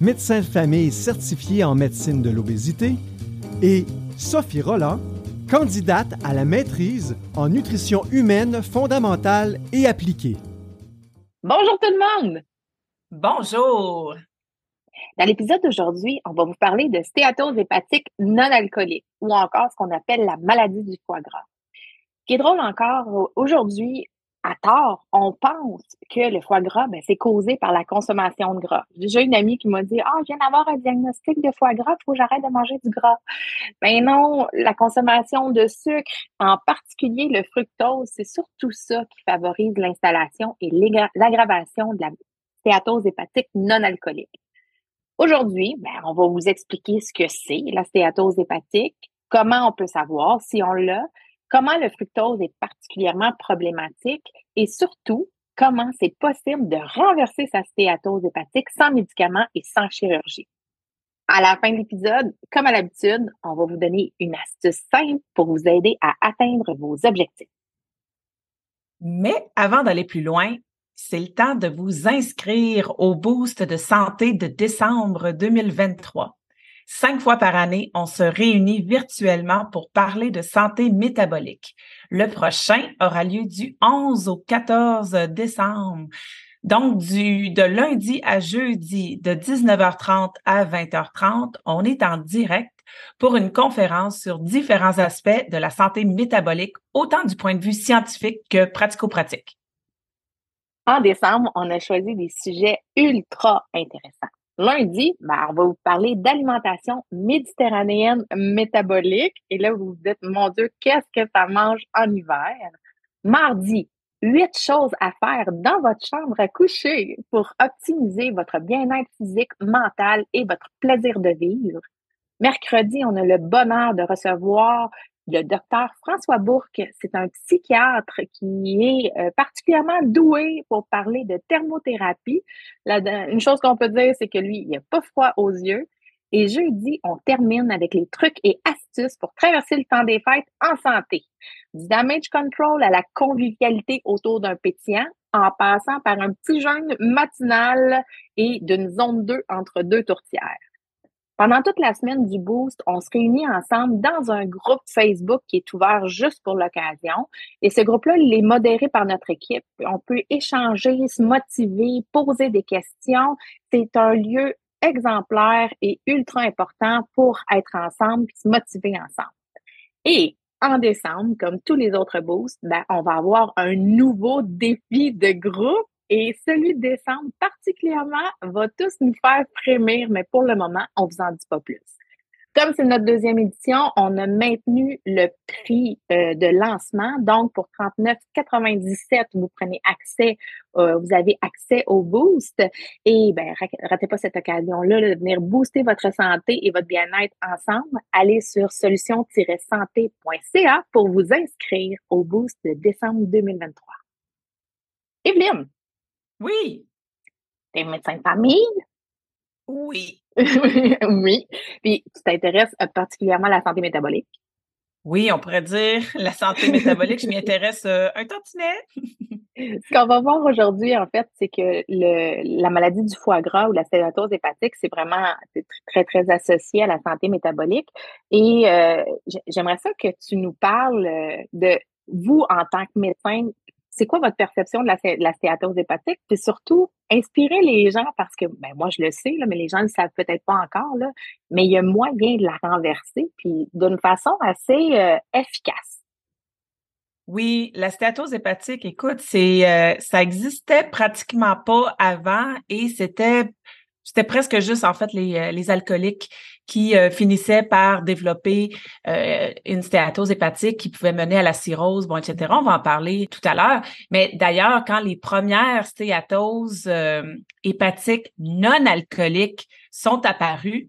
médecin de famille certifié en médecine de l'obésité, et Sophie Roland, candidate à la maîtrise en nutrition humaine fondamentale et appliquée. Bonjour tout le monde! Bonjour! Dans l'épisode d'aujourd'hui, on va vous parler de stéatose hépatique non alcoolique ou encore ce qu'on appelle la maladie du foie gras. Ce qui est drôle encore, aujourd'hui, à tort, on pense que le foie gras, ben, c'est causé par la consommation de gras. J'ai une amie qui m'a dit Ah, je viens d'avoir un diagnostic de foie gras, il faut que j'arrête de manger du gras. Ben non, la consommation de sucre, en particulier le fructose, c'est surtout ça qui favorise l'installation et l'aggravation de la stéatose hépatique non alcoolique. Aujourd'hui, ben, on va vous expliquer ce que c'est la stéatose hépatique, comment on peut savoir si on l'a, comment le fructose est particulièrement problématique et surtout, comment c'est possible de renverser sa stéatose hépatique sans médicaments et sans chirurgie. À la fin de l'épisode, comme à l'habitude, on va vous donner une astuce simple pour vous aider à atteindre vos objectifs. Mais avant d'aller plus loin, c'est le temps de vous inscrire au Boost de santé de décembre 2023. Cinq fois par année, on se réunit virtuellement pour parler de santé métabolique. Le prochain aura lieu du 11 au 14 décembre. Donc, du, de lundi à jeudi, de 19h30 à 20h30, on est en direct pour une conférence sur différents aspects de la santé métabolique, autant du point de vue scientifique que pratico-pratique. En décembre, on a choisi des sujets ultra intéressants. Lundi, ben, on va vous parler d'alimentation méditerranéenne métabolique. Et là, vous vous dites, mon Dieu, qu'est-ce que ça mange en hiver? Mardi, huit choses à faire dans votre chambre à coucher pour optimiser votre bien-être physique, mental et votre plaisir de vivre. Mercredi, on a le bonheur de recevoir le docteur François Bourque, c'est un psychiatre qui est euh, particulièrement doué pour parler de thermothérapie. une chose qu'on peut dire, c'est que lui, il n'a pas froid aux yeux. Et jeudi, on termine avec les trucs et astuces pour traverser le temps des fêtes en santé. Du damage control à la convivialité autour d'un pétillant, en passant par un petit jeûne matinal et d'une zone 2 entre deux tourtières. Pendant toute la semaine du Boost, on se réunit ensemble dans un groupe Facebook qui est ouvert juste pour l'occasion. Et ce groupe-là, il est modéré par notre équipe. On peut échanger, se motiver, poser des questions. C'est un lieu exemplaire et ultra important pour être ensemble et se motiver ensemble. Et en décembre, comme tous les autres boosts, ben, on va avoir un nouveau défi de groupe et celui de décembre particulièrement va tous nous faire frémir, mais pour le moment, on vous en dit pas plus. Comme c'est notre deuxième édition, on a maintenu le prix euh, de lancement. Donc, pour 39,97, vous prenez accès, euh, vous avez accès au boost. Et ben, ratez pas cette occasion-là de venir booster votre santé et votre bien-être ensemble. Allez sur solution-santé.ca pour vous inscrire au boost de décembre 2023. Evelyne, oui. T'es médecin de famille? Oui. oui. Puis tu t'intéresses particulièrement à la santé métabolique? Oui, on pourrait dire la santé métabolique. je m'y intéresse euh, un tantinet. Ce qu'on va voir aujourd'hui, en fait, c'est que le, la maladie du foie gras ou la stéatose hépatique, c'est vraiment très, très associé à la santé métabolique. Et euh, j'aimerais ça que tu nous parles de vous en tant que médecin, c'est quoi votre perception de la, stéatose hépatique? Puis surtout, inspirer les gens parce que, ben, moi, je le sais, mais les gens ne le savent peut-être pas encore, là, mais il y a moyen de la renverser, puis d'une façon assez euh, efficace. Oui, la stéatose hépatique, écoute, euh, ça existait pratiquement pas avant et c'était c'était presque juste en fait les, euh, les alcooliques qui euh, finissaient par développer euh, une stéatose hépatique qui pouvait mener à la cirrhose, bon, etc. On va en parler tout à l'heure. Mais d'ailleurs, quand les premières stéatoses hépatiques non alcooliques sont apparues,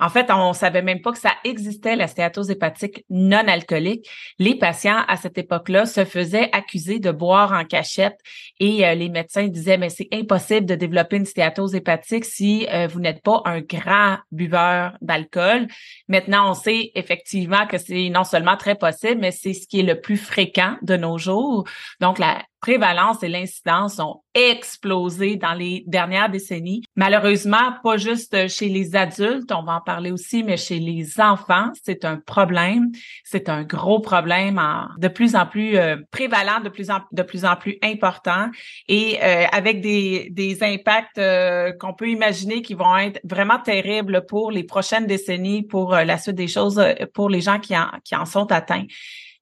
En fait, on savait même pas que ça existait, la stéatose hépatique non alcoolique. Les patients, à cette époque-là, se faisaient accuser de boire en cachette et euh, les médecins disaient, mais c'est impossible de développer une stéatose hépatique si euh, vous n'êtes pas un grand buveur d'alcool. Maintenant, on sait effectivement que c'est non seulement très possible, mais c'est ce qui est le plus fréquent de nos jours. Donc, la prévalence et l'incidence ont explosé dans les dernières décennies. Malheureusement, pas juste chez les adultes, on va en parler aussi, mais chez les enfants, c'est un problème. C'est un gros problème de plus en plus euh, prévalent, de plus en, de plus en plus important et euh, avec des, des impacts euh, qu'on peut imaginer qui vont être vraiment terribles pour les prochaines décennies, pour la suite des choses, pour les gens qui en, qui en sont atteints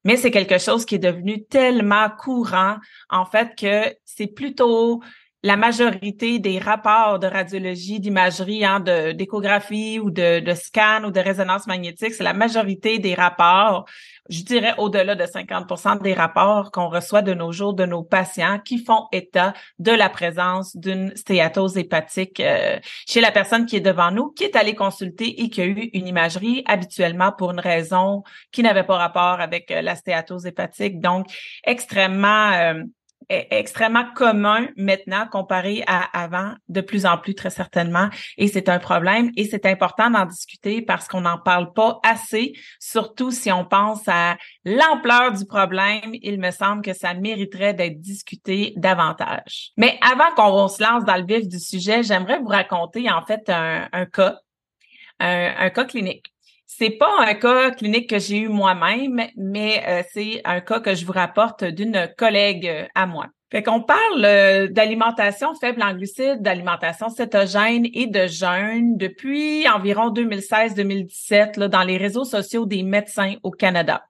mais c'est quelque chose qui est devenu tellement courant, en fait, que c'est plutôt la majorité des rapports de radiologie, d'imagerie, hein, d'échographie ou de, de scan ou de résonance magnétique, c'est la majorité des rapports, je dirais au-delà de 50% des rapports qu'on reçoit de nos jours de nos patients qui font état de la présence d'une stéatose hépatique euh, chez la personne qui est devant nous, qui est allée consulter et qui a eu une imagerie habituellement pour une raison qui n'avait pas rapport avec euh, la stéatose hépatique. Donc, extrêmement euh, est extrêmement commun maintenant comparé à avant, de plus en plus très certainement. Et c'est un problème et c'est important d'en discuter parce qu'on n'en parle pas assez, surtout si on pense à l'ampleur du problème. Il me semble que ça mériterait d'être discuté davantage. Mais avant qu'on se lance dans le vif du sujet, j'aimerais vous raconter en fait un, cas, un cas clinique. C'est pas un cas clinique que j'ai eu moi-même, mais euh, c'est un cas que je vous rapporte d'une collègue euh, à moi. Fait qu'on parle euh, d'alimentation faible en glucides, d'alimentation cétogène et de jeûne depuis environ 2016-2017 dans les réseaux sociaux des médecins au Canada.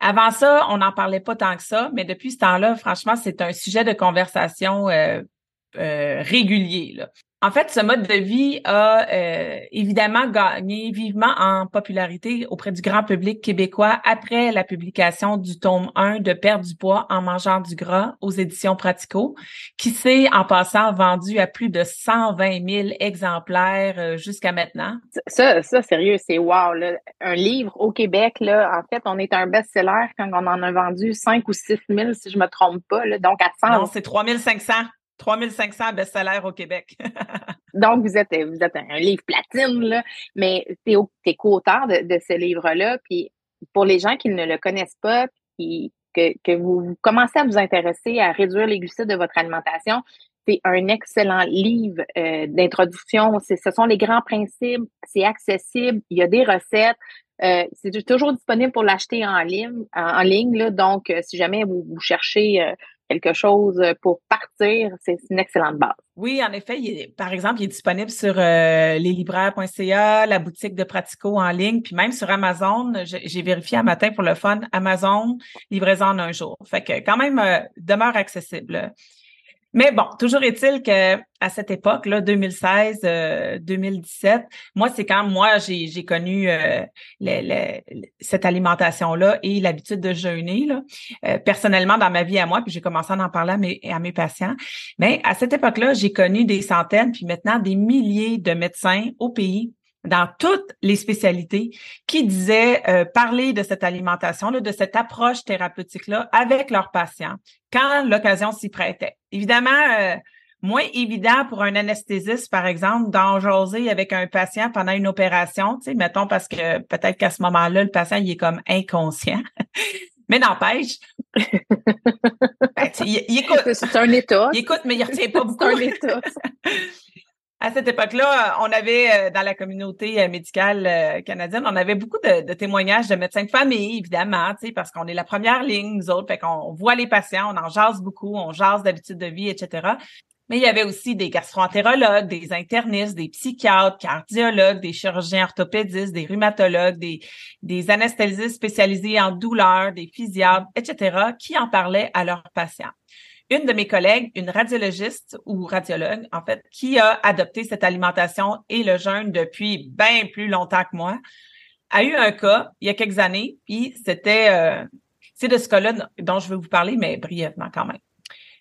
Avant ça, on n'en parlait pas tant que ça, mais depuis ce temps-là, franchement, c'est un sujet de conversation régulier. Là. En fait, ce mode de vie a euh, évidemment gagné vivement en popularité auprès du grand public québécois après la publication du tome 1 de Perdre du poids en mangeant du gras aux éditions Pratico, qui s'est en passant vendu à plus de 120 000 exemplaires euh, jusqu'à maintenant. Ça, ça, sérieux, c'est wow. Là. Un livre au Québec, là, en fait, on est un best-seller quand on en a vendu 5 ou 6 000, si je me trompe pas. Là. Donc, à 100... Non, c'est 3 500. 3500 best-sellers au Québec. Donc, vous êtes, vous êtes un livre platine, là, mais tu es, co-auteur de, de, ce livre-là. Puis, pour les gens qui ne le connaissent pas, puis que, que vous commencez à vous intéresser à réduire les glucides de votre alimentation, c'est un excellent livre euh, d'introduction. Ce sont les grands principes, c'est accessible, il y a des recettes. Euh, c'est toujours disponible pour l'acheter en ligne, en, ligne. Là, donc, euh, si jamais vous, vous cherchez euh, quelque chose pour partir, c'est une excellente base. Oui, en effet, il par exemple, il est disponible sur euh, leslibraires.ca, la boutique de Pratico en ligne, puis même sur Amazon. J'ai vérifié un matin pour le fun, Amazon, livraison en un jour. Fait que quand même, euh, demeure accessible. Mais bon, toujours est-il que à cette époque là, 2016, 2017, euh, moi c'est quand moi j'ai connu euh, cette alimentation là et l'habitude de jeûner là. Euh, personnellement dans ma vie à moi, puis j'ai commencé à en parler à mes, à mes patients. Mais à cette époque-là, j'ai connu des centaines puis maintenant des milliers de médecins au pays dans toutes les spécialités qui disaient euh, parler de cette alimentation-là, de cette approche thérapeutique-là avec leurs patients quand l'occasion s'y prêtait. Évidemment, euh, moins évident pour un anesthésiste, par exemple, d'en jaser avec un patient pendant une opération, tu sais, mettons parce que peut-être qu'à ce moment-là, le patient, il est comme inconscient. Mais n'empêche. Ben, il, écoute. C'est un état. Il écoute, mais il retient pas beaucoup. C'est un état. À cette époque-là, on avait euh, dans la communauté euh, médicale euh, canadienne, on avait beaucoup de, témoignages de médecins de famille, évidemment, parce qu'on est la première ligne, nous autres, fait qu'on voit les patients, on en jase beaucoup, on jase d'habitude de vie, etc. Mais il y avait aussi des gastroentérologues, des internistes, des psychiatres, cardiologues, des chirurgiens orthopédistes, des rhumatologues, des, des anesthésistes spécialisés en douleur, des physiatres, etc., qui en parlaient à leurs patients une de mes collègues, une radiologiste ou radiologue, en fait, qui a adopté cette alimentation et le jeûne depuis bien plus longtemps que moi, a eu un cas il y a quelques années, puis c'était, euh, c'est de ce cas-là dont je vais vous parler, mais brièvement quand même.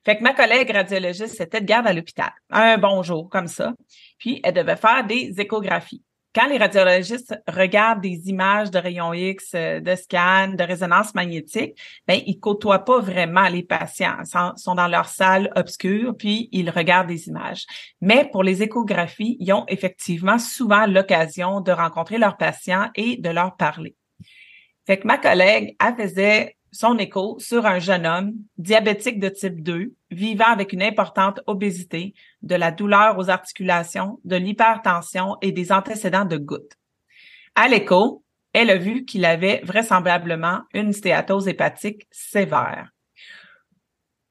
Fait que ma collègue radiologiste était de garde à l'hôpital, un bon jour comme ça, puis elle devait faire des échographies. Quand les radiologistes regardent des images de rayons X, euh, de scan, de résonance magnétique, ben ils côtoient pas vraiment les patients, ils sont dans leur salle obscure puis ils regardent des images. Mais pour les échographies, ils ont effectivement souvent l'occasion de rencontrer leurs patients et de leur parler. Fait que ma collègue, elle faisait son écho sur un jeune homme diabétique de type 2, vivant avec une importante obésité, de la douleur aux articulations, de l'hypertension et des antécédents de gouttes. À l'écho, elle a vu qu'il avait vraisemblablement une stéatose hépatique sévère.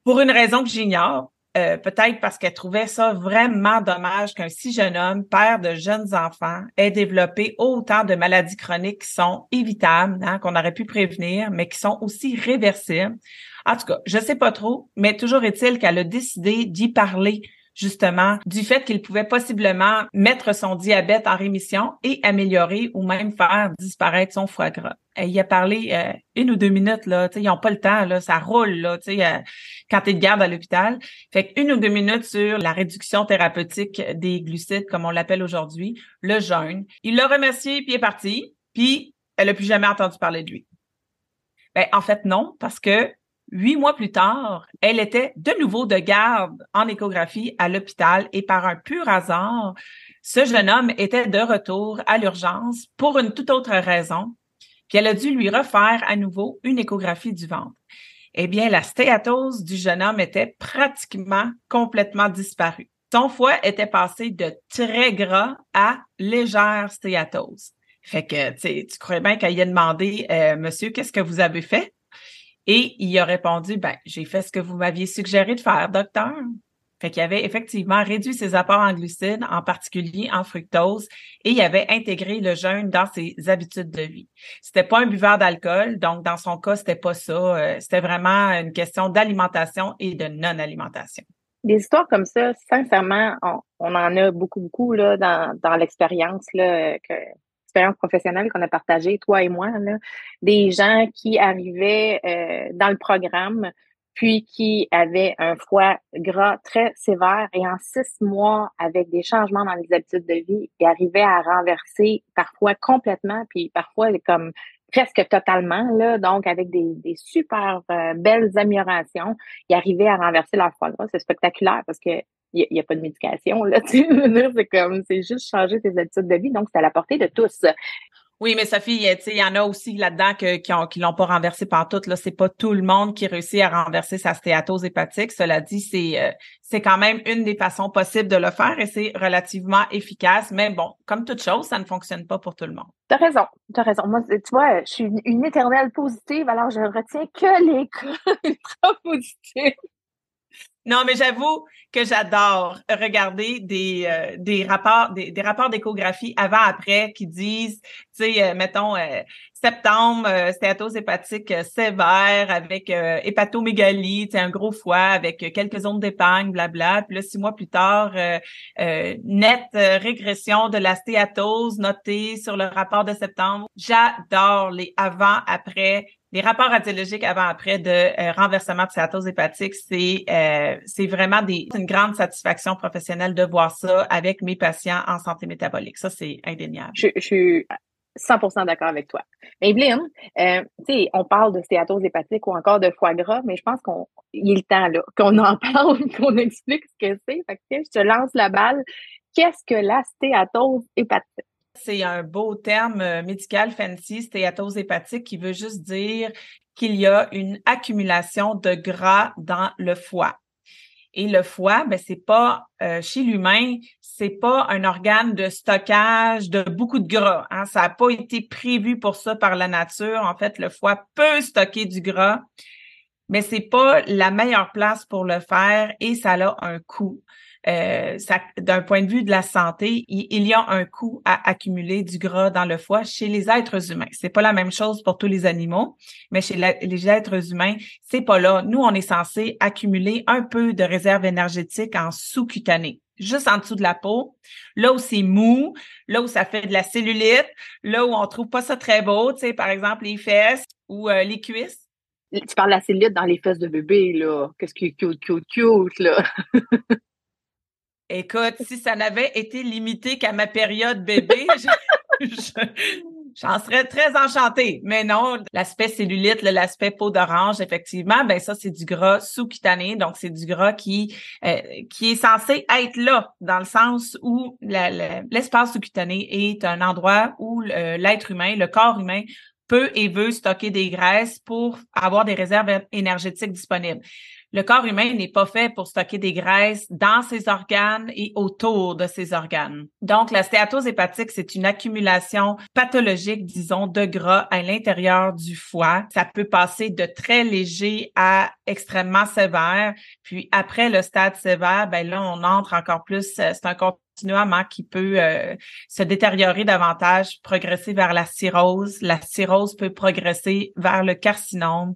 Pour une raison que j'ignore, euh, peut-être parce qu'elle trouvait ça vraiment dommage qu'un si jeune homme, père de jeunes enfants, ait développé autant de maladies chroniques qui sont évitables, hein, qu'on aurait pu prévenir, mais qui sont aussi réversibles. En tout cas, je sais pas trop, mais toujours est-il qu'elle a décidé d'y parler justement du fait qu'il pouvait possiblement mettre son diabète en rémission et améliorer ou même faire disparaître son foie gras. Elle y a parlé euh, une ou deux minutes, là, ils n'ont pas le temps, là, ça roule là, euh, quand tu es de garde à l'hôpital. Fait une ou deux minutes sur la réduction thérapeutique des glucides, comme on l'appelle aujourd'hui, le jeûne. Il l'a remercié, puis est parti, puis elle n'a plus jamais entendu parler de lui. Ben, en fait, non, parce que Huit mois plus tard, elle était de nouveau de garde en échographie à l'hôpital et par un pur hasard, ce jeune homme était de retour à l'urgence pour une toute autre raison, puis elle a dû lui refaire à nouveau une échographie du ventre. Eh bien, la stéatose du jeune homme était pratiquement complètement disparue. Son foie était passé de très gras à légère stéatose. Fait que, tu crois bien qu'elle y a demandé, euh, Monsieur, qu'est-ce que vous avez fait? Et il a répondu, ben, j'ai fait ce que vous m'aviez suggéré de faire, docteur. Fait qu'il avait effectivement réduit ses apports en glucides, en particulier en fructose, et il avait intégré le jeûne dans ses habitudes de vie. C'était pas un buveur d'alcool, donc dans son cas, c'était pas ça. Euh, c'était vraiment une question d'alimentation et de non-alimentation. Des histoires comme ça, sincèrement, on, en a beaucoup, beaucoup là, dans, dans l'expérience là, que, professionnelle qu'on a partagée, toi et moi, là, des gens qui arrivaient euh, dans le programme, puis qui avaient un foie gras très sévère et en six mois, avec des changements dans les habitudes de vie, ils arrivaient à renverser parfois complètement, puis parfois comme presque totalement, là, donc avec des, des super euh, belles améliorations, ils arrivaient à renverser leur foie gras. C'est spectaculaire parce que il n'y a, pas de médication, là, tu c'est comme, c'est juste changer tes habitudes de vie, donc c'est à la portée de tous. Oui, mais Sophie, il y en a aussi là-dedans que, qui ont, qui l'ont pas renversé par tout. Là, c'est pas tout le monde qui réussit à renverser sa stéatose hépatique. Cela dit, c'est, euh, c'est quand même une des façons possibles de le faire et c'est relativement efficace. Mais bon, comme toute chose, ça ne fonctionne pas pour tout le monde. T'as raison, t'as raison. Moi, tu vois, je suis une, éternelle positive, alors je retiens que les cas ultra positifs. Non, mais j'avoue que j'adore regarder des, euh, des rapports des, rapports d'échographie avant-après qui disent, tu sais, euh, mettons, euh, septembre, stéatose hépatique sévère avec hépatomégalie, tu un gros foie avec quelques zones d'épargne, blabla. Puis là, six mois plus tard, nette régression de la stéatose notée sur le rapport de septembre. J'adore les avant-après les rapports radiologiques avant-après de euh, renversement de stéatose hépatique, c'est euh, c'est vraiment des, une grande satisfaction professionnelle de voir ça avec mes patients en santé métabolique. Ça, c'est indéniable. Je, je suis 100% d'accord avec toi. Evelyne, euh, tu sais, on parle de stéatose hépatique ou encore de foie gras, mais je pense qu'on il est le temps là qu'on en parle, qu'on explique ce que c'est. Fait que je te lance la balle. Qu'est-ce que la stéatose hépatique? C'est un beau terme euh, médical fancy, stéatose hépatique, qui veut juste dire qu'il y a une accumulation de gras dans le foie. Et le foie, ben c'est pas euh, chez l'humain, c'est pas un organe de stockage de beaucoup de gras. Hein. Ça n'a pas été prévu pour ça par la nature. En fait, le foie peut stocker du gras, mais c'est pas la meilleure place pour le faire et ça a un coût. Euh, d'un point de vue de la santé, il, y a un coût à accumuler du gras dans le foie chez les êtres humains. C'est pas la même chose pour tous les animaux, mais chez les êtres humains, c'est pas là. Nous, on est censé accumuler un peu de réserve énergétique en sous-cutané juste en dessous de la peau, là où c'est mou, là où ça fait de la cellulite, là où on trouve pas ça très beau, tu sais, par exemple les fesses ou euh, les cuisses. Tu parles de la cellulite dans les fesses de bébé, là. Qu'est-ce qui est cute, cute, cute, là? Écoute, si ça n'avait été limité qu'à ma période bébé, J'en serais très enchantée. Mais non, l'aspect cellulite, l'aspect peau d'orange, effectivement, ben ça, c'est du gras sous-cutané. Donc, c'est du gras qui, euh, qui est censé être là, dans le sens où l'espace sous-cutané est un endroit où l'être humain, le corps humain, peut et veut stocker des graisses pour avoir des réserves énergétiques disponibles. Le corps humain n'est pas fait pour stocker des graisses dans ses organes et autour de ses organes. Donc, la stéatose hépatique, c'est une accumulation pathologique, disons, de gras à l'intérieur du foie. Ça peut passer de très léger à extrêmement sévère. Puis après le stade sévère, ben là, on entre encore plus, euh, c'est un continuum qui peut euh, se détériorer davantage, progresser vers la cirrhose. La cirrhose peut progresser vers le carcinome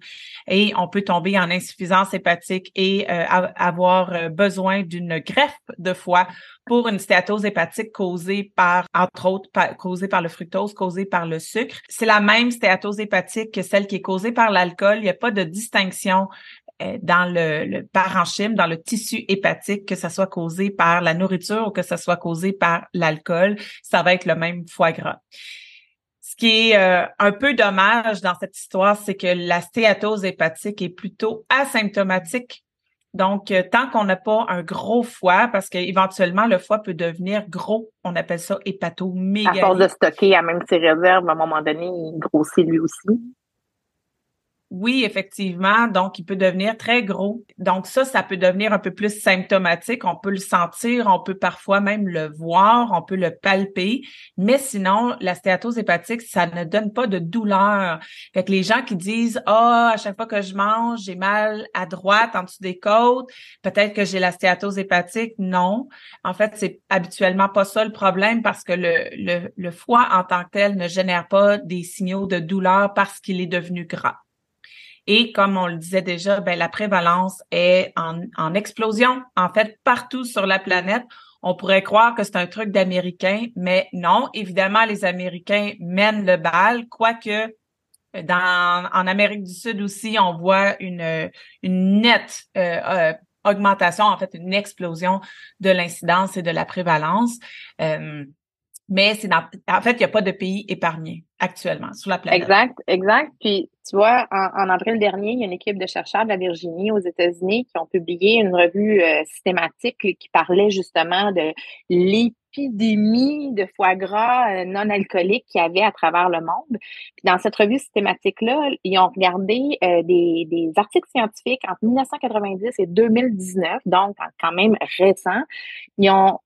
et on peut tomber en insuffisance hépatique et euh, avoir euh, besoin d'une greffe de foie pour une stéatose hépatique causée par, entre autres, causée par le fructose, causée par le sucre. C'est la même stéatose hépatique que celle qui est causée par l'alcool. Il n'y a pas de distinction euh, dans le, le, parenchyme, dans le tissu hépatique, que ça soit causé par la nourriture ou que ça soit causé par l'alcool, ça va être le même foie gras. Ce qui est euh, un peu dommage dans cette histoire, c'est que la stéatose hépatique est plutôt asymptomatique. Donc, euh, tant qu'on n'a pas un gros foie, parce qu'éventuellement, le foie peut devenir gros, on appelle ça hépatomégalie. À force de stocker à même ses réserves, à un moment donné, il grossit lui aussi. Oui, effectivement. Donc, il peut devenir très gros. Donc, ça, ça peut devenir un peu plus symptomatique. On peut le sentir, on peut parfois même le voir, on peut le palper. Mais sinon, la stéatose hépatique, ça ne donne pas de douleur. Fait que les gens qui disent, ah, à chaque fois que je mange, j'ai mal à droite, en dessous des côtes, peut-être que j'ai la stéatose hépatique. Non. En fait, c'est habituellement pas ça le problème parce que le, le, le foie en tant que tel ne génère pas des signaux de douleur parce qu'il est devenu gras. Et comme on le disait déjà, ben, la prévalence est en, en explosion, en fait, partout sur la planète. On pourrait croire que c'est un truc d'Américains, mais non, évidemment, les Américains mènent le bal, quoique dans, en Amérique du Sud aussi, on voit une, une nette euh, euh, augmentation, en fait, une explosion de l'incidence et de la prévalence. Euh, mais c'est en fait, il n'y a pas de pays épargné actuellement sur la planète. Exact, exact. Puis, tu vois, en, avril dernier, il y a une équipe de chercheurs de la Virginie aux États-Unis qui ont publié une revue euh, systématique qui parlait justement de l'épidémie de foie gras euh, non alcoolique qu'il y avait à travers le monde. Puis dans cette revue systématique-là, ils ont regardé euh, des, des articles scientifiques entre 1990 et 2019, donc quand même récents. Ils ont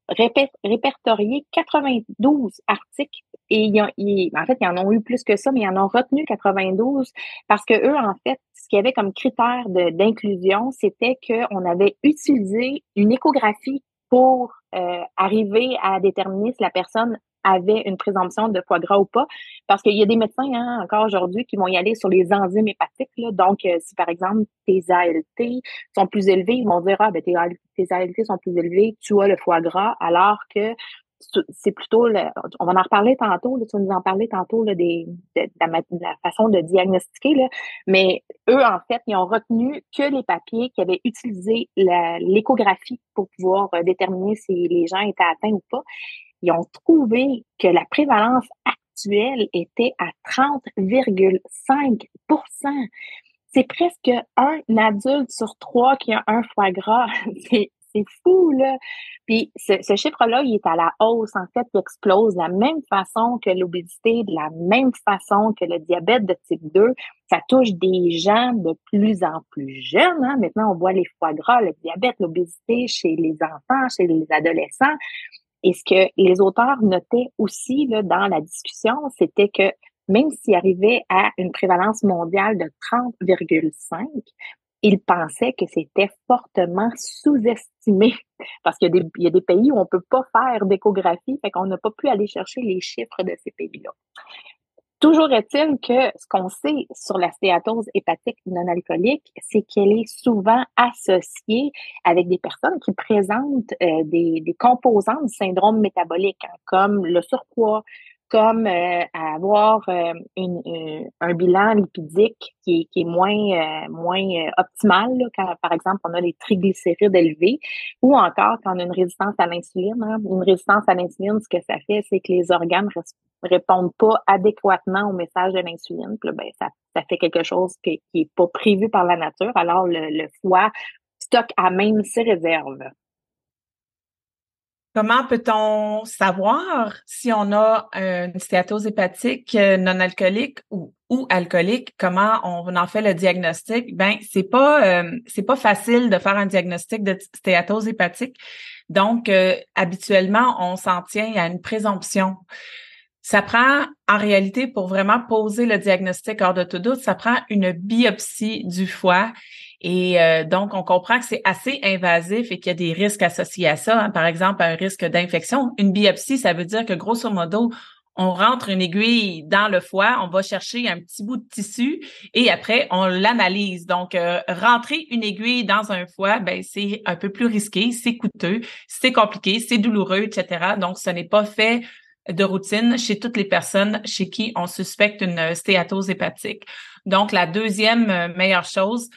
répertorié 92 articles et ils en fait, ils en ont eu plus que ça, mais ils en ont retenu 92 parce que eux, en fait, ce qu'il y avait comme critère d'inclusion, c'était qu'on avait utilisé une échographie pour euh, arriver à déterminer si la personne avait une présomption de foie gras ou pas. Parce qu'il y a des médecins hein, encore aujourd'hui qui vont y aller sur les enzymes hépatiques. Là. Donc, euh, si par exemple tes ALT sont plus élevés, ils vont dire Ah, ben tes, ALT sont plus élevés, tu as le foie gras, alors que c'est plutôt, on va en reparler tantôt, là, tu vas nous en parler tantôt là, des, de, la, façon de diagnostiquer, là, mais eux, en fait, ils ont retenu que les papiers qui avaient utilisé l'échographie pour pouvoir euh, déterminer si les gens étaient atteints ou pas. Ils ont trouvé que la prévalence actuelle était à 30,5% c'est presque un adulte sur trois qui a un foie gras. fou, là. Puis ce, chiffre-là, il est à la hausse, en fait, il explose de la même façon que l'obésité, de la même façon que le diabète de type 2. Ça touche des gens de plus en plus jeunes. Hein. Maintenant, on voit les foie gras, le diabète, l'obésité chez les enfants, chez les adolescents. Et ce que les auteurs notaient aussi là, dans la discussion, c'était que même s'il arrivait à une prévalence mondiale de 30,5, ils pensaient que c'était fortement sous-estimé parce qu'il y, a des pays où on peut pas faire d'échographie, fait qu'on n'a pas pu aller chercher les chiffres de ces pays-là. Toujours est-il que ce qu'on sait sur la stéatose hépatique non alcoolique, c'est qu'elle est souvent associée avec des personnes qui présentent euh, des, des, composants du syndrome métabolique, hein, comme le surpoids, comme euh, avoir euh, une, un bilan lipidique qui est, qui est moins, moins optimal, quand, par exemple, on a les triglycérides élevés, ou encore quand on a une résistance à l'insuline. Hein. Une résistance à l'insuline, ce que ça fait, c'est que les organes répondent pas adéquatement au message de l'insuline. ben, ça, ça fait quelque chose qui n'est pas prévu par la nature. Alors, le, le foie stocke à même ses réserves. Comment peut-on savoir si on a une stéatose hépatique euh, non alcoolique ou, ou alcoolique? Comment on en fait le diagnostic? Ben, c'est pas euh, c'est pas facile de faire un diagnostic de stéatose hépatique. Donc, euh, habituellement, on s'en tient à une présomption. Ça prend, en réalité, pour vraiment poser le diagnostic hors de tout doute, ça prend une biopsie du foie et euh, donc, on comprend que c'est assez invasif et qu'il y a des risques associés à ça. Hein. Par exemple, un risque d'infection. Une biopsie, ça veut dire que grosso modo, on rentre une aiguille dans le foie, on va chercher un petit bout de tissu et après on l'analyse. Donc euh, rentrer une aiguille dans un foie, ben c'est un peu plus risqué, c'est coûteux, c'est compliqué, c'est douloureux, etc. Donc ce n'est pas fait de routine chez toutes les personnes chez qui on suspecte une stéatose hépatique. Donc la deuxième euh, meilleure chose,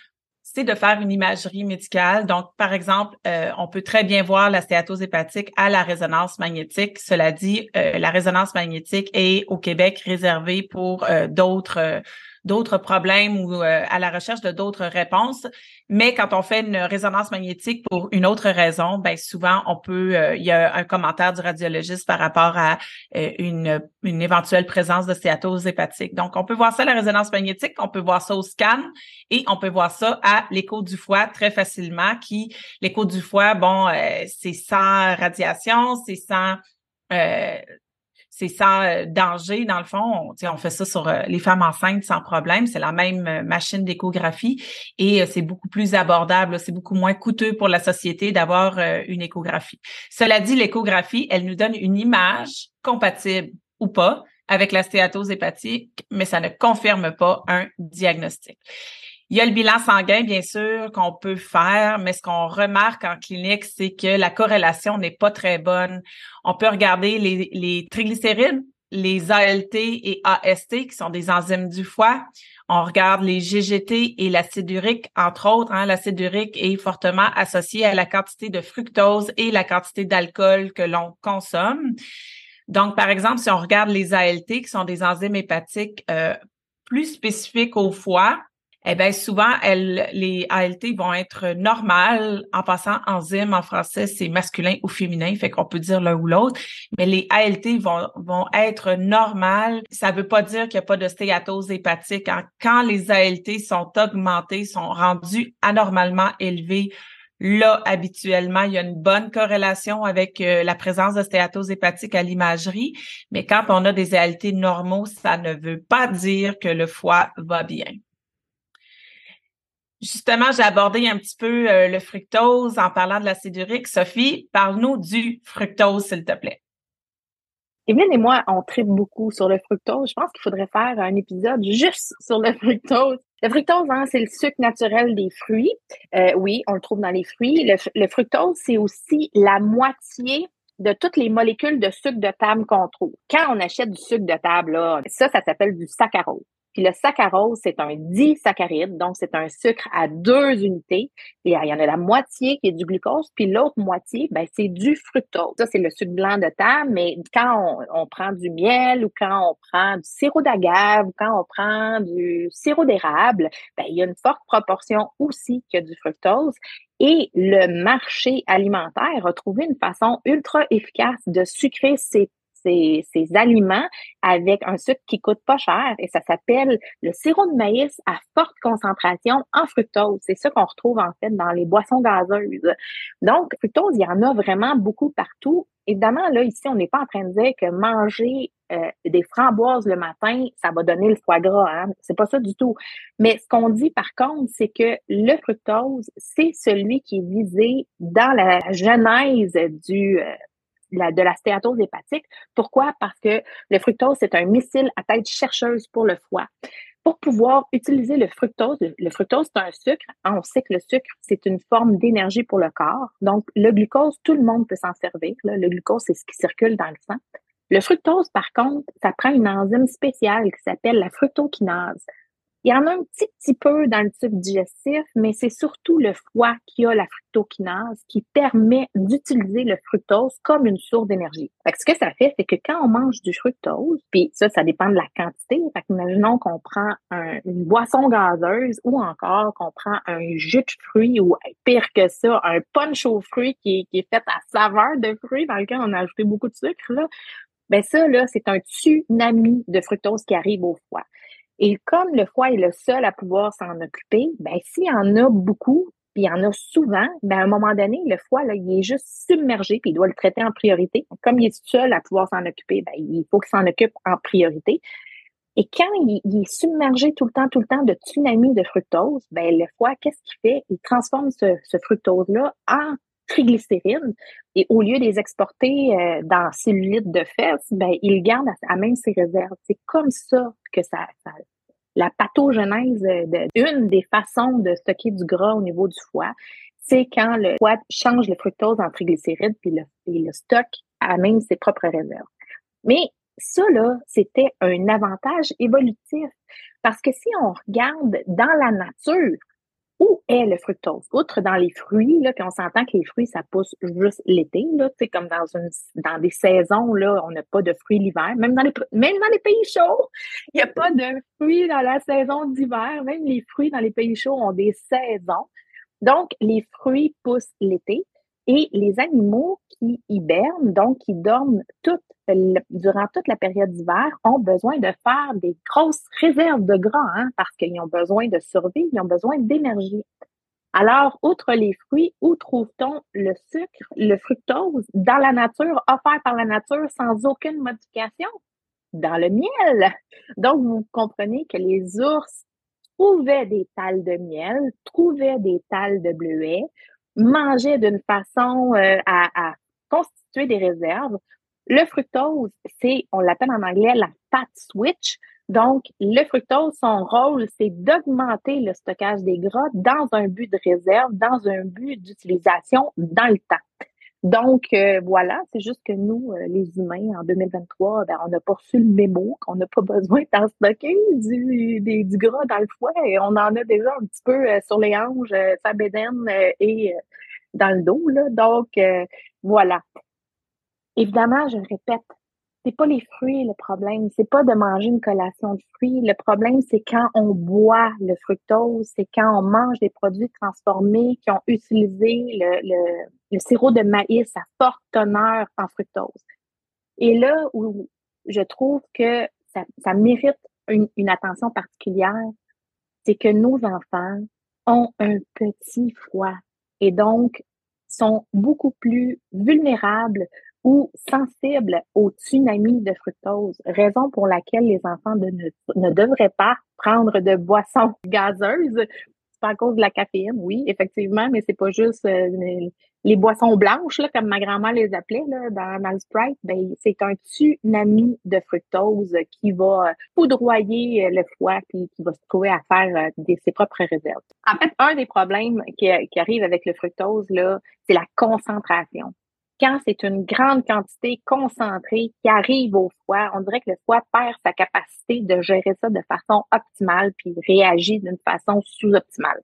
c'est de faire une imagerie médicale. Donc, par exemple, euh, on peut très bien voir la stéatose hépatique à la résonance magnétique. Cela dit, euh, la résonance magnétique est au Québec réservée pour euh, d'autres d'autres problèmes ou euh, à la recherche de d'autres réponses. Mais quand on fait une résonance magnétique pour une autre raison, ben souvent on peut, euh, il y a un commentaire du radiologiste par rapport à euh, une, une éventuelle présence de stéatose hépatique. Donc on peut voir ça à la résonance magnétique, on peut voir ça au scan et on peut voir ça à l'écho du foie très facilement. Qui l'écho du foie, bon, c'est sans radiation, c'est sans c'est sans euh, danger dans le fond. On, on fait ça sur euh, les femmes enceintes sans problème. C'est la même euh, machine d'échographie et c'est beaucoup plus abordable. C'est beaucoup moins coûteux pour la société d'avoir une échographie. Cela dit, l'échographie, elle nous donne une image compatible ou pas avec la stéatose hépatique, mais ça ne confirme pas un diagnostic. Il y a le bilan sanguin, bien sûr, qu'on peut faire, mais ce qu'on remarque en clinique, c'est que la corrélation n'est pas très bonne. On peut regarder les, triglycérides, les ALT et AST, qui sont des enzymes du foie. On regarde les GGT et l'acide urique, entre autres. Hein, l'acide urique est fortement associé à la quantité de fructose et la quantité d'alcool que l'on consomme. Donc, par exemple, si on regarde les ALT, qui sont des enzymes hépatiques euh, plus spécifiques au foie, eh bien, souvent, les ALT vont être normales. En passant, enzyme en français, c'est masculin ou féminin, fait qu'on peut dire l'un ou l'autre. Mais les ALT vont, vont être normales. Ça veut pas dire qu'il n'y a pas de stéatose hépatique. Hein. Quand les ALT sont augmentées, sont rendues anormalement élevées, Là, habituellement, il y a une bonne corrélation avec euh, la présence de stéatose hépatique à l'imagerie, mais quand on a des ALT normaux, ça ne veut pas dire que le foie va bien. Justement, j'ai abordé un petit peu euh, le fructose en parlant de l'acide urique. Sophie, parle-nous du fructose, s'il te plaît. Evelyne et moi, on tripe beaucoup sur le fructose. Je pense qu'il faudrait faire un épisode juste sur le fructose. Le fructose, hein, c'est le sucre naturel des fruits. Euh, oui, on le trouve dans les fruits. Le, fructose, c'est aussi la moitié de toutes les molécules de sucre de table qu'on trouve. Quand on achète du sucre de table, ça, ça s'appelle du saccharose. Puis le saccharose, c'est un disaccharide, donc c'est un sucre à deux unités. Et il y en a la moitié qui est du glucose, puis l'autre moitié, ben, c'est du fructose. Ça, c'est le sucre blanc de table, mais quand on, prend du miel ou quand on prend du sirop d'agave ou quand on prend du sirop d'érable, ben, il y a une forte proportion aussi qui a du fructose. Et le marché alimentaire a trouvé une façon ultra efficace de sucrer ces ces, aliments avec un sucre qui coûte pas cher et ça s'appelle le sirop de maïs à forte concentration en fructose. C'est ça qu'on retrouve en fait dans les boissons gazeuses. Donc, fructose, il y en a vraiment beaucoup partout. Évidemment, là, ici, on n'est pas en train de dire que manger euh, des framboises le matin, ça va donner le foie gras. Hein? C'est pas ça du tout. Mais ce qu'on dit par contre, c'est que le fructose, c'est celui qui est visé dans la genèse du, euh, de la stéatose hépatique. Pourquoi? Parce que le fructose, c'est un missile à tête chercheuse pour le foie. Pour pouvoir utiliser le fructose, le fructose, c'est un sucre. On sait que le sucre, c'est une forme d'énergie pour le corps. Donc, le glucose, tout le monde peut s'en servir. Le glucose, c'est ce qui circule dans le sang. Le fructose, par contre, ça prend une enzyme spéciale qui s'appelle la fructokinase. Il y en a un petit, petit peu dans le tube digestif, mais c'est surtout le foie qui a la fructokinase qui permet d'utiliser le fructose comme une source d'énergie. Ce que ça fait, c'est que quand on mange du fructose, puis ça, ça dépend de la quantité. Fait imaginons qu'on prend une boisson gazeuse ou encore qu'on prend un jus de fruits ou pire que ça, un punch aux fruits qui, qui est fait à saveur de fruits dans lequel on a ajouté beaucoup de sucre, là, ben ça, là, c'est un tsunami de fructose qui arrive au foie. Et comme le foie est le seul à pouvoir s'en occuper, ben s'il y en a beaucoup, puis il y en a souvent, ben à un moment donné, le foie, là, il est juste submergé, puis il doit le traiter en priorité. Comme il est seul à pouvoir s'en occuper, ben, il faut qu'il s'en occupe en priorité. Et quand il, est submergé tout le temps, tout le temps de tsunami de fructose, ben le foie, qu'est-ce qu'il fait? Il transforme ce, ce fructose-là en triglycérides et au lieu de les exporter euh, dans cellulite de fesses, ben, il garde à, même ses réserves. C'est comme ça que ça, la pathogenèse de, une des façons de stocker du gras au niveau du foie, c'est quand le foie change le fructose en triglycérides puis le, le stocke à même ses propres réserves. Mais ça, là, c'était un avantage évolutif. Parce que si on regarde dans la nature, où est le fructose? Outre dans les fruits, là, puis on s'entend que les fruits, ça pousse juste l'été, là, tu sais, comme dans une, dans des saisons, là, on n'a pas de fruits l'hiver. Même dans les, même dans les pays chauds, il n'y a pas de fruits dans la saison d'hiver. Même les fruits dans les pays chauds ont des saisons. Donc, les fruits poussent l'été. Et les animaux qui hibernent, donc qui dorment toute, durant toute la période d'hiver, ont besoin de faire des grosses réserves de gras hein, parce qu'ils ont besoin de survivre, ils ont besoin d'énergie. Alors, outre les fruits, où trouve-t-on le sucre, le fructose, dans la nature, offert par la nature sans aucune modification? Dans le miel. Donc, vous comprenez que les ours trouvaient des tales de miel, trouvaient des tales de bleuets, manger d'une façon euh, à, constituer des réserves. Le fructose, c'est, on l'appelle en anglais la fat switch. Donc, le fructose, son rôle, c'est d'augmenter le stockage des gras dans un but de réserve, dans un but d'utilisation dans le temps. Donc, euh, voilà, c'est juste que nous, euh, les humains, en 2023, ben, on n'a pas reçu le mémo, qu'on n'a pas besoin d'en stocker du, du gras dans le foie et on en a déjà un petit peu euh, sur les hanches, sa bédaine et dans le dos. Là. Donc, voilà. Évidemment, je répète, c'est pas les fruits le problème, c'est pas de manger une collation de fruits. Le problème, c'est quand on boit le fructose, c'est quand on mange des produits transformés qui ont utilisé le, le, sirop de maïs à forte teneur en fructose. Et là où je trouve que ça, ça mérite une, une attention particulière, c'est que nos enfants ont un petit foie et donc sont beaucoup plus vulnérables ou sensibles au tsunami de fructose, raison pour laquelle les enfants ne, devraient pas prendre de boissons gazeuses. C'est à cause de la caféine, oui, effectivement, mais c'est pas juste euh, les, boissons blanches, là, comme ma grand-mère les appelait là, dans, dans le Sprite. Ben, c'est un tsunami de fructose qui va foudroyer le foie puis qui va se trouver à faire euh, ses propres réserves. En fait, un des problèmes qui, qui arrive avec le fructose, là, c'est la concentration c'est une grande quantité concentrée qui arrive au foie, on dirait que le foie perd sa capacité de gérer ça de façon optimale puis réagit d'une façon sous-optimale.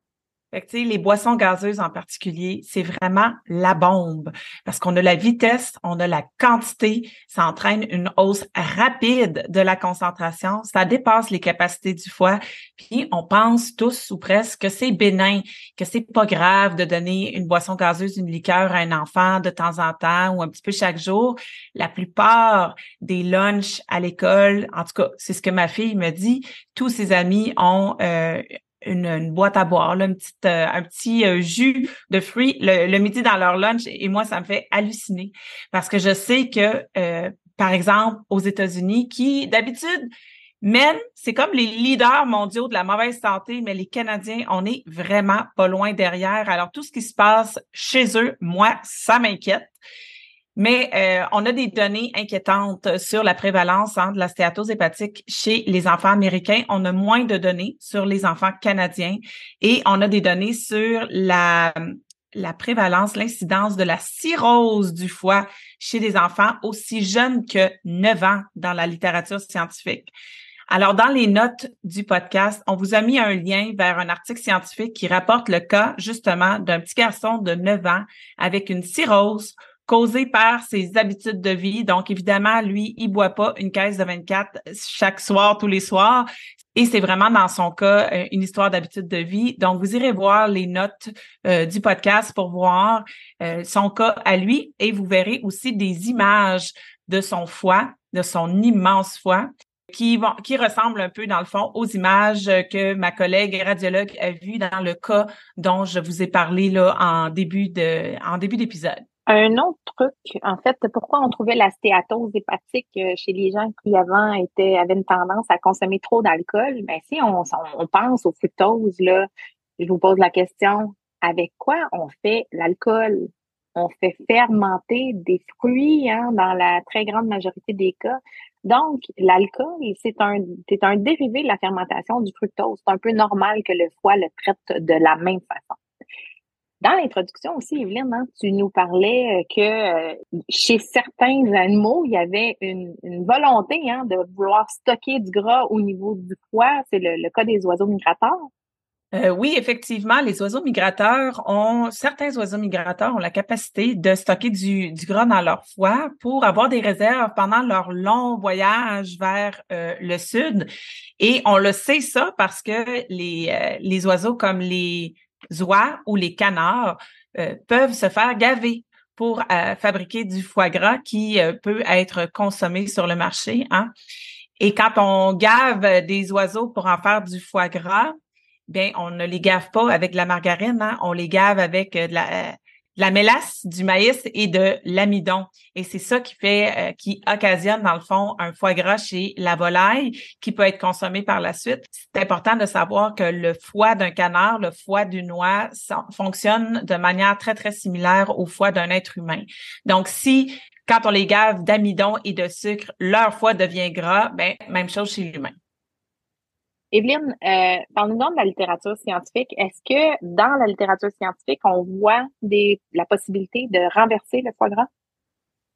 Fait les boissons gazeuses en particulier, c'est vraiment la bombe parce qu'on a la vitesse, on a la quantité, ça entraîne une hausse rapide de la concentration, ça dépasse les capacités du foie, puis on pense tous ou presque que c'est bénin, que c'est pas grave de donner une boisson gazeuse, une liqueur à un enfant de temps en temps ou un petit peu chaque jour. La plupart des lunchs à l'école, en tout cas, c'est ce que ma fille me dit, tous ses amis ont euh, une, boîte à boire, là, une petite, euh, un petit euh, jus de fruits le, midi dans leur lunch. Et moi, ça me fait halluciner parce que je sais que, euh, par exemple, aux États-Unis, qui d'habitude mènent, c'est comme les leaders mondiaux de la mauvaise santé, mais les Canadiens, on est vraiment pas loin derrière. Alors, tout ce qui se passe chez eux, moi, ça m'inquiète. Mais euh, on a des données inquiétantes sur la prévalence hein, de la stéatose hépatique chez les enfants américains. On a moins de données sur les enfants canadiens et on a des données sur la la prévalence, l'incidence de la cirrhose du foie chez des enfants aussi jeunes que 9 ans dans la littérature scientifique. Alors, dans les notes du podcast, on vous a mis un lien vers un article scientifique qui rapporte le cas justement d'un petit garçon de 9 ans avec une cirrhose causée par ses habitudes de vie. Donc, évidemment, lui, il boit pas une caisse de 24 chaque soir, tous les soirs. Et c'est vraiment dans son cas euh, une histoire d'habitude de vie. Donc, vous irez voir les notes euh, du podcast pour voir euh, son cas à lui et vous verrez aussi des images de son foie, de son immense foie qui, vont, qui ressemblent un peu, dans le fond, aux images que ma collègue radiologue a vues dans le cas dont je vous ai parlé là, en début de, en début d'épisode. Un autre truc, en fait, pourquoi on trouvait la stéatose hépatique euh, chez les gens qui avant étaient, avaient une tendance à consommer trop d'alcool, ben si on, on, pense au fructose, là, je vous pose la question, avec quoi on fait l'alcool? On fait fermenter des fruits hein, dans la très grande majorité des cas. Donc, l'alcool, c'est un, c'est un dérivé de la fermentation du fructose. C'est un peu normal que le foie le traite de la même façon. Dans l'introduction aussi, Evelyne, hein, tu nous parlais euh, que euh, chez certains animaux, il y avait une, volonté hein, de vouloir stocker du gras au niveau du foie. C'est le, cas des oiseaux migrateurs. Euh, oui, effectivement, les oiseaux migrateurs ont, certains oiseaux migrateurs ont la capacité de stocker du, gras dans leur foie pour avoir des réserves pendant leur long voyage vers le sud. Et on le sait ça parce que les oiseaux comme les oies ou les canards euh, peuvent se faire gaver pour euh, fabriquer du foie gras qui euh, peut être consommé sur le marché. Hein. Et quand on gave des oiseaux pour en faire du foie gras, bien, on ne les gave pas avec de la margarine, hein. on les gave avec de la, la mélasse, du maïs et de l'amidon. Et c'est ça qui fait, euh, qui occasionne dans le fond un foie gras chez la volaille qui peut être consommé par la suite. C'est important de savoir que le foie d'un canard, le foie d'une oie fonctionne de manière très très similaire au foie d'un être humain. Donc si quand on les gave d'amidon et de sucre, leur foie devient gras, ben même chose chez l'humain. Evelyne, euh, parle-nous de la littérature scientifique. Est-ce que dans la littérature scientifique, on voit des, la possibilité de renverser le foie gras?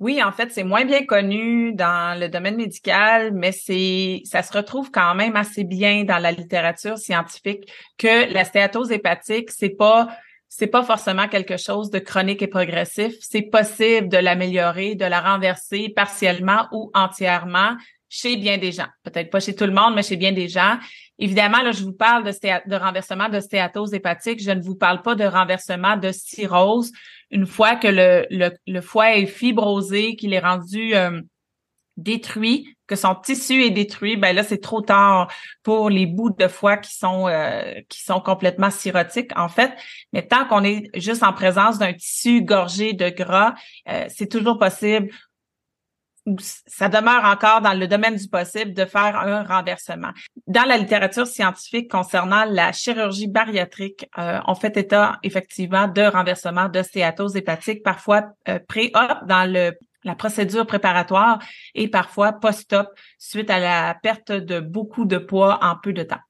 Oui, en fait, c'est moins bien connu dans le domaine médical, mais c'est ça se retrouve quand même assez bien dans la littérature scientifique que la stéatose hépatique, c'est pas c'est pas forcément quelque chose de chronique et progressif. C'est possible de l'améliorer, de la renverser partiellement ou entièrement chez bien des gens. Peut-être pas chez tout le monde, mais chez bien des gens. Évidemment, là, je vous parle de, de renversement de stéatose hépatique. Je ne vous parle pas de renversement de cirrhose. Une fois que le, le, foie est fibrosé, qu'il est rendu euh, détruit, que son tissu est détruit, ben là, c'est trop tard pour les bouts de foie qui sont euh, qui sont complètement cirrhotiques, en fait. Mais tant qu'on est juste en présence d'un tissu gorgé de gras, euh, c'est toujours possible ça demeure encore dans le domaine du possible de faire un renversement. Dans la littérature scientifique concernant la chirurgie bariatrique, euh, on fait état effectivement de renversement de stéatose hépatique, parfois euh, pré-op dans le la procédure préparatoire et parfois post-op suite à la perte de beaucoup de poids en peu de temps.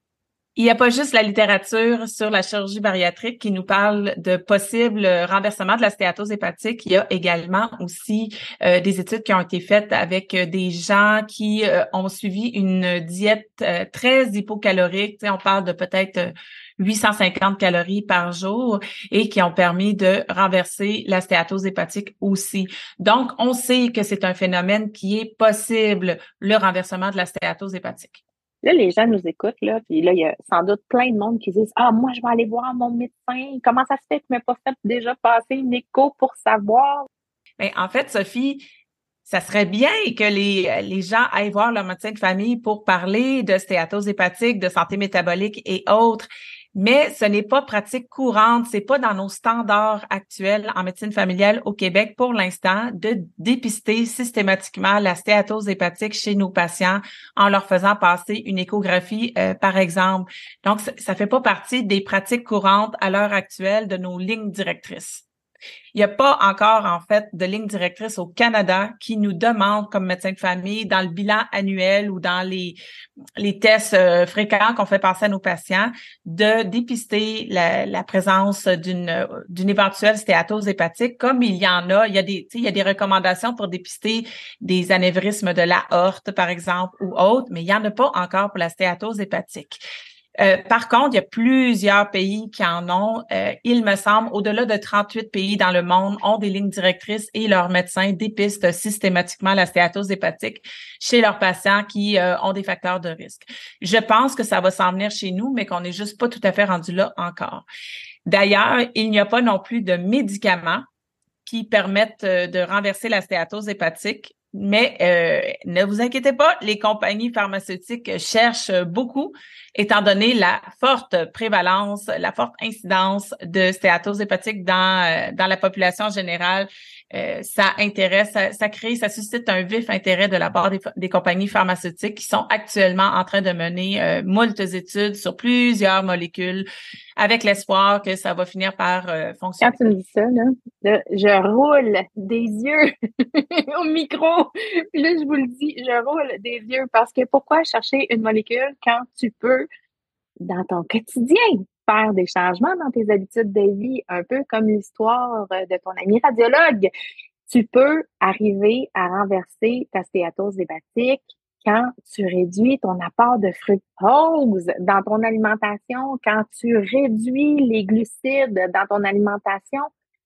Il n'y a pas juste la littérature sur la chirurgie bariatrique qui nous parle de possible renversement de la stéatose hépatique. Il y a également aussi euh, des études qui ont été faites avec euh, des gens qui euh, ont suivi une diète très hypocalorique. on parle de peut-être 850 calories par jour et qui ont permis de renverser la stéatose hépatique aussi. Donc, on sait que c'est un phénomène qui est possible, le renversement de la stéatose hépatique. Là, les gens nous écoutent, là, puis là, il y a sans doute plein de monde qui disent Ah, moi, je vais aller voir mon médecin. Comment ça se fait que je pas fait déjà passer une écho pour savoir? En fait, Sophie, ça serait bien que les, les gens aillent voir leur médecin de famille pour parler de stéatose hépatique, de santé métabolique et autres mais ce n'est pas pratique courante, c'est pas dans nos standards actuels en médecine familiale au Québec pour l'instant de dépister systématiquement la stéatose hépatique chez nos patients en leur faisant passer une échographie, euh, par exemple. Donc, ça, ne fait pas partie des pratiques courantes à l'heure actuelle de nos lignes directrices. Il n'y a pas encore, en fait, de ligne directrice au Canada qui nous demande, comme médecin de famille, dans le bilan annuel ou dans les, tests euh, fréquents qu'on fait passer à nos patients, de dépister la, présence d'une, d'une éventuelle stéatose hépatique, comme il y en a. Il y a des, il y a des recommandations pour dépister des anévrismes de la horte, par exemple, ou autres, mais il n'y en a pas encore pour la stéatose hépatique. Euh, par contre, il y a plusieurs pays qui en ont. Euh, il me semble, au-delà de 38 pays dans le monde ont des lignes directrices et leurs médecins dépistent systématiquement la stéatose hépatique chez leurs patients qui euh, ont des facteurs de risque. Je pense que ça va s'en venir chez nous, mais qu'on n'est juste pas tout à fait rendu là encore. D'ailleurs, il n'y a pas non plus de médicaments qui permettent de renverser la stéatose hépatique mais euh, ne vous inquiétez pas, les compagnies pharmaceutiques cherchent beaucoup, étant donné la forte prévalence, la forte incidence de stéatose hépatique dans, euh, dans la population générale. Euh, ça intéresse, ça, crée, ça suscite un vif intérêt de la part des, compagnies pharmaceutiques qui sont actuellement en train de mener euh, moultes études sur plusieurs molécules avec l'espoir que ça va finir par euh, fonctionner. Quand tu me dis ça, là, je roule des yeux au micro. Là, je vous le dis, je roule des yeux parce que pourquoi chercher une molécule quand tu peux, dans ton quotidien, faire des changements dans tes habitudes de vie, un peu comme l'histoire de ton ami radiologue. Tu peux arriver à renverser ta stéatose hépatique quand tu réduis ton apport de fructose dans ton alimentation, quand tu réduis les glucides dans ton alimentation,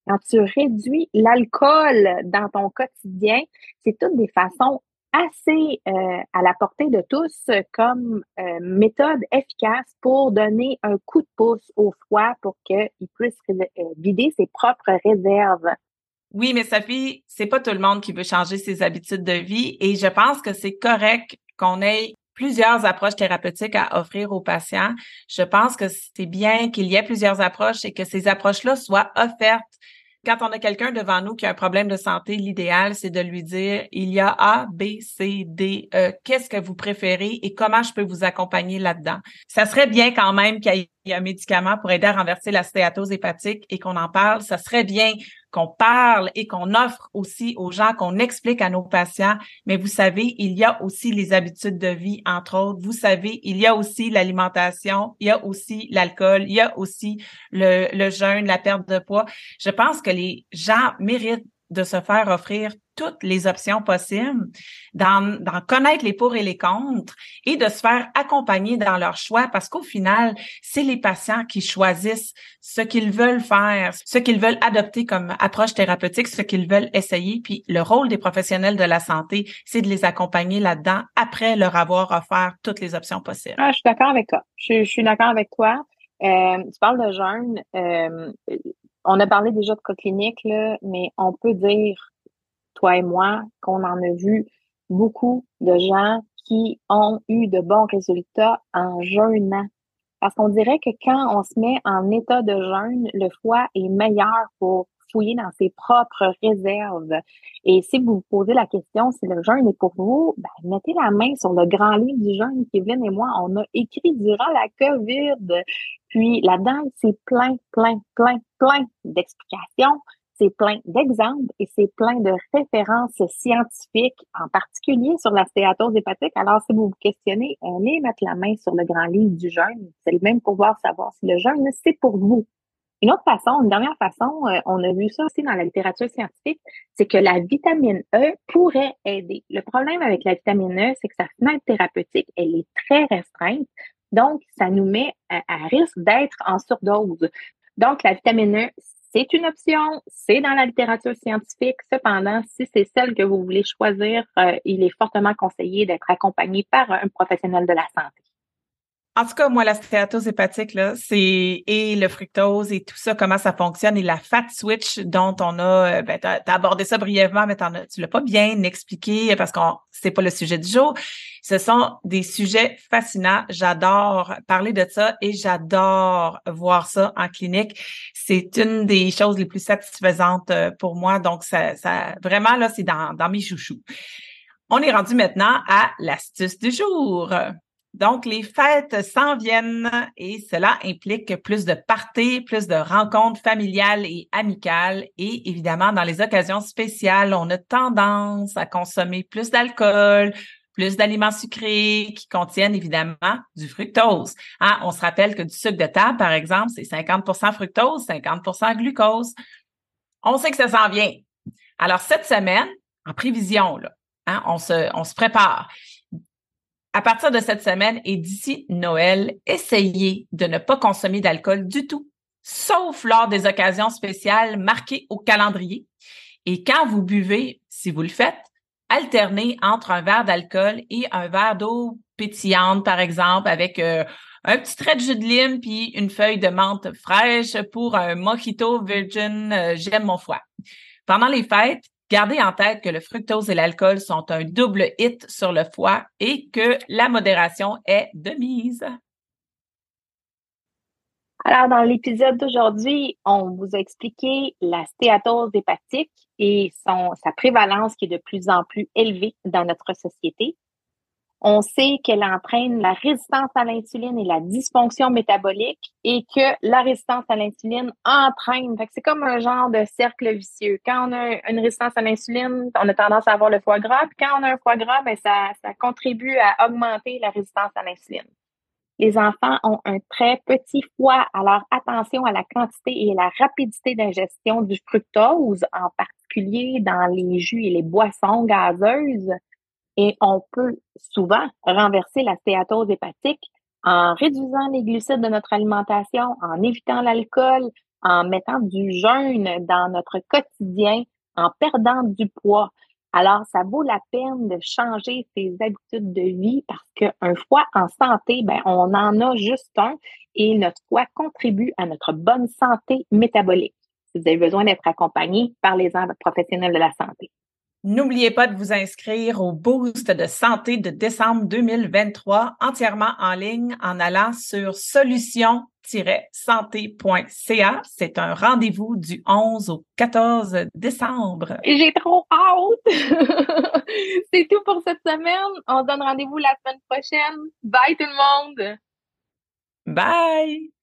quand tu réduis l'alcool dans ton quotidien, c'est toutes des façons assez euh, à la portée de tous comme euh, méthode efficace pour donner un coup de pouce au foie pour qu'il puisse euh, vider ses propres réserves. Oui, mais Sophie, c'est pas tout le monde qui veut changer ses habitudes de vie et je pense que c'est correct qu'on ait plusieurs approches thérapeutiques à offrir aux patients. Je pense que c'est bien qu'il y ait plusieurs approches et que ces approches-là soient offertes quand on a quelqu'un devant nous qui a un problème de santé, l'idéal, c'est de lui dire, il y a A, B, C, D, E. Qu'est-ce que vous préférez et comment je peux vous accompagner là-dedans? Ça serait bien quand même qu'il y ait un médicament pour aider à renverser la stéatose hépatique et qu'on en parle. Ça serait bien qu'on parle et qu'on offre aussi aux gens, qu'on explique à nos patients. Mais vous savez, il y a aussi les habitudes de vie, entre autres. Vous savez, il y a aussi l'alimentation, il y a aussi l'alcool, il y a aussi le, le jeûne, la perte de poids. Je pense que les gens méritent de se faire offrir toutes les options possibles, d'en, connaître les pour et les contre et de se faire accompagner dans leur choix parce qu'au final, c'est les patients qui choisissent ce qu'ils veulent faire, ce qu'ils veulent adopter comme approche thérapeutique, ce qu'ils veulent essayer. Puis le rôle des professionnels de la santé, c'est de les accompagner là-dedans après leur avoir offert toutes les options possibles. Ah, je suis d'accord avec toi. Je, suis d'accord avec toi. Euh, tu parles de jeûne. Euh, on a parlé déjà de cas cliniques, là, mais on peut dire, toi et moi, qu'on en a vu beaucoup de gens qui ont eu de bons résultats en jeûnant. Parce qu'on dirait que quand on se met en état de jeûne, le foie est meilleur pour fouiller dans ses propres réserves. Et si vous vous posez la question si le jeûne est pour vous, ben, mettez la main sur le grand livre du jeûne. Kevin et moi, on a écrit durant la COVID. Puis là-dedans, c'est plein, plein, plein, plein d'explications, c'est plein d'exemples et c'est plein de références scientifiques, en particulier sur la stéatose hépatique. Alors, si vous vous questionnez, allez mettre la main sur le grand livre du jeûne. C'est le même pouvoir savoir si le jeûne, c'est pour vous. Une autre façon, une dernière façon, euh, on a vu ça aussi dans la littérature scientifique, c'est que la vitamine E pourrait aider. Le problème avec la vitamine E, c'est que sa fenêtre thérapeutique, elle est très restreinte. Donc, ça nous met à, risque d'être en surdose. Donc, la vitamine E, c'est une option, c'est dans la littérature scientifique. Cependant, si c'est celle que vous voulez choisir, euh, il est fortement conseillé d'être accompagné par un professionnel de la santé. En tout cas, moi, la stéatose hépatique, là, c'est et le fructose et tout ça, comment ça fonctionne et la fat switch dont on a, euh, ben, t'as as abordé ça brièvement, mais as, tu l'as pas bien expliqué parce qu'on c'est pas le sujet du jour. Ce sont des sujets fascinants. J'adore parler de ça et j'adore voir ça en clinique. C'est une des choses les plus satisfaisantes euh, pour moi. Donc, ça, ça vraiment, là, c'est dans, dans mes chouchous. On est rendu maintenant à l'astuce du jour. Donc, les fêtes s'en viennent et cela implique plus de parties, plus de rencontres familiales et amicales. Et évidemment, dans les occasions spéciales, on a tendance à consommer plus d'alcool, plus d'aliments sucrés qui contiennent évidemment du fructose. Hein, on se rappelle que du sucre de table, par exemple, c'est 50% fructose, 50% glucose. On sait que ça s'en vient. Alors, cette semaine, en prévision, là, hein, on, se, on se prépare à partir de cette semaine et d'ici Noël, essayez de ne pas consommer d'alcool du tout, sauf lors des occasions spéciales marquées au calendrier. Et quand vous buvez, si vous le faites, alternez entre un verre d'alcool et un verre d'eau pétillante, par exemple, avec euh, un petit trait de jus de lime puis une feuille de menthe fraîche pour un mojito virgin euh, j'aime mon foie. Pendant les fêtes, Gardez en tête que le fructose et l'alcool sont un double hit sur le foie et que la modération est de mise. Alors, dans l'épisode d'aujourd'hui, on vous a expliqué la stéatose hépatique et sa prévalence qui est de plus en plus élevée dans notre société. On sait qu'elle entraîne la résistance à l'insuline et la dysfonction métabolique et que la résistance à l'insuline entraîne. c'est comme un genre de cercle vicieux. Quand on a une résistance à l'insuline, on a tendance à avoir le foie gras. Quand on a un foie gras, ben ça, ça contribue à augmenter la résistance à l'insuline. Les enfants ont un très petit foie, alors attention à la quantité et à la rapidité d'ingestion du fructose, en particulier dans les jus et les boissons gazeuses. Et on peut souvent renverser la stéatose hépatique en réduisant les glucides de notre alimentation, en évitant l'alcool, en mettant du jeûne dans notre quotidien, en perdant du poids. Alors, ça vaut la peine de changer ses habitudes de vie parce qu'un foie en santé, ben, on en a juste un et notre foie contribue à notre bonne santé métabolique. Si vous avez besoin d'être accompagné, parlez-en à votre professionnel de la santé. N'oubliez pas de vous inscrire au Boost de santé de décembre 2023 entièrement en ligne en allant sur solution-santé.ca. C'est un rendez-vous du 11 au 14 décembre. J'ai trop hâte! C'est tout pour cette semaine. On se donne rendez-vous la semaine prochaine. Bye tout le monde! Bye!